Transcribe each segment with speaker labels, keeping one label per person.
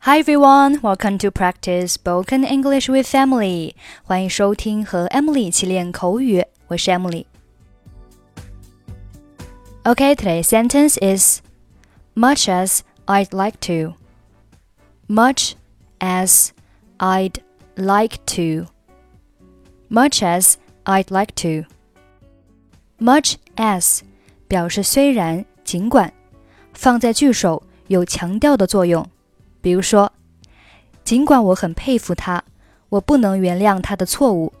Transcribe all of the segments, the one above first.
Speaker 1: Hi everyone, welcome to practice spoken English with Emily. 欢迎收听和 Emily 一起练口语，我是 Emily。Okay, today's sentence is much as I'd like to. Much as I'd like to. Much as I'd like to. Much as 表示虽然、尽管，放在句首有强调的作用。 比如说，尽管我很佩服他，我不能原谅他的错误。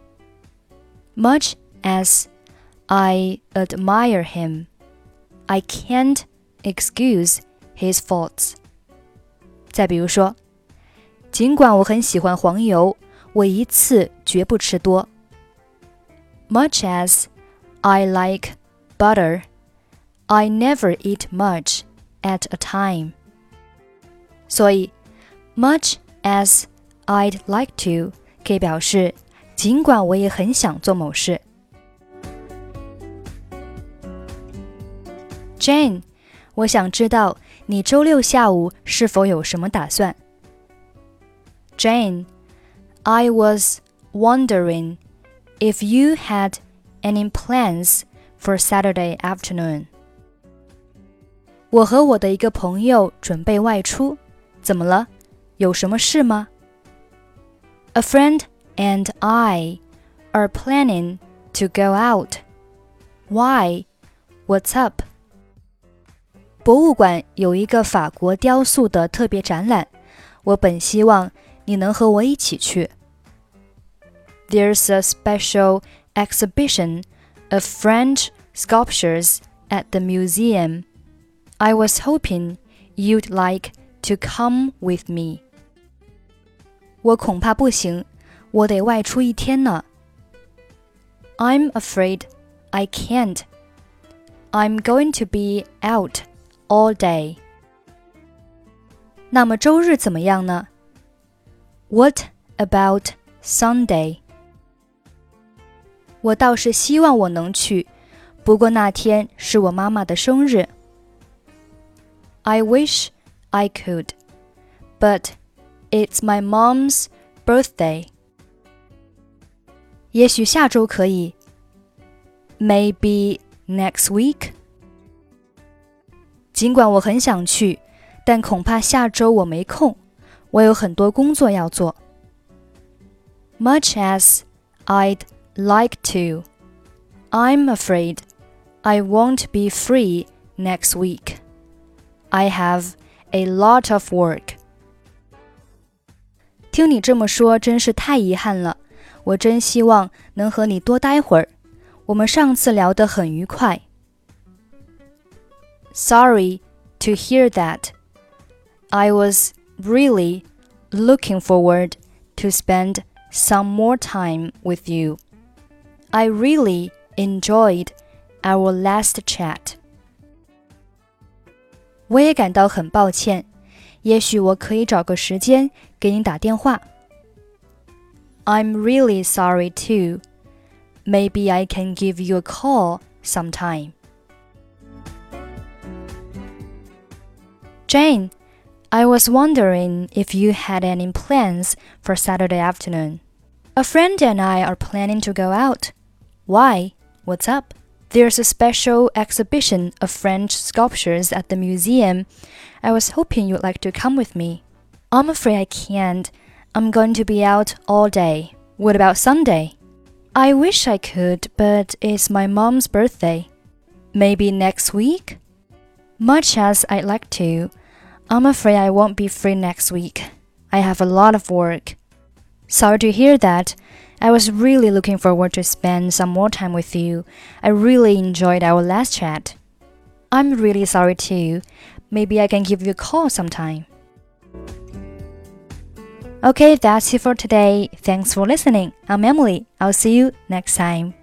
Speaker 1: Much as I admire him, I can't excuse his faults. 再比如说，尽管我很喜欢黄油，我一次绝不吃多。Much as I like butter, I never eat much at a time. 所以，much as I'd like to 可以表示尽管我也很想做某事。Jane，我想知道你周六下午是否有什么打算？Jane, I was wondering if you had any plans for Saturday afternoon. 我和我的一个朋友准备外出。 怎么了？有什么事吗？A friend and I are planning to go out. Why? What's up? 博物馆有一个法国雕塑的特别展览，我本希望你能和我一起去。There's a special exhibition of French sculptures at the museum. I was hoping you'd like to come with me. 我恐怕不行，我得外出一天呢。I'm afraid I can't. I'm going to be out all day. 那么周日怎么样呢？What about Sunday? 我倒是希望我能去，不过那天是我妈妈的生日。I wish I could, but it's my mom's birthday. 也许下周可以。Maybe next week. 尽管我很想去，但恐怕下周我没空，我有很多工作要做。Much as I'd like to, I'm afraid I won't be free next week. I have a lot of work. 听你这么说，真是太遗憾了。我真希望能和你多待会儿。我们上次聊得很愉快。Sorry to hear that. I was really looking forward to spend some more time with you. I really enjoyed our last chat. 我也感到很抱歉，也许我可以找个时间给你打电话。I'm really sorry too. Maybe I can give you a call sometime. Jane, I was wondering if you had any plans for Saturday afternoon. A friend and I are planning to go out. Why? What's up? There's a special exhibition of French sculptures at the museum. I was hoping you'd like to come with me. I'm afraid I can't. I'm going to be out all day. What about Sunday? I wish I could, but it's my mom's birthday. Maybe next week? Much as I'd like to, I'm afraid I won't be free next week. I have a lot of work. Sorry to hear that. I was really looking forward to spend some more time with you. I really enjoyed our last chat. I'm really sorry too. Maybe I can give you a call sometime. Okay, that's it for today. Thanks for listening. I'm Emily. I'll see you next time.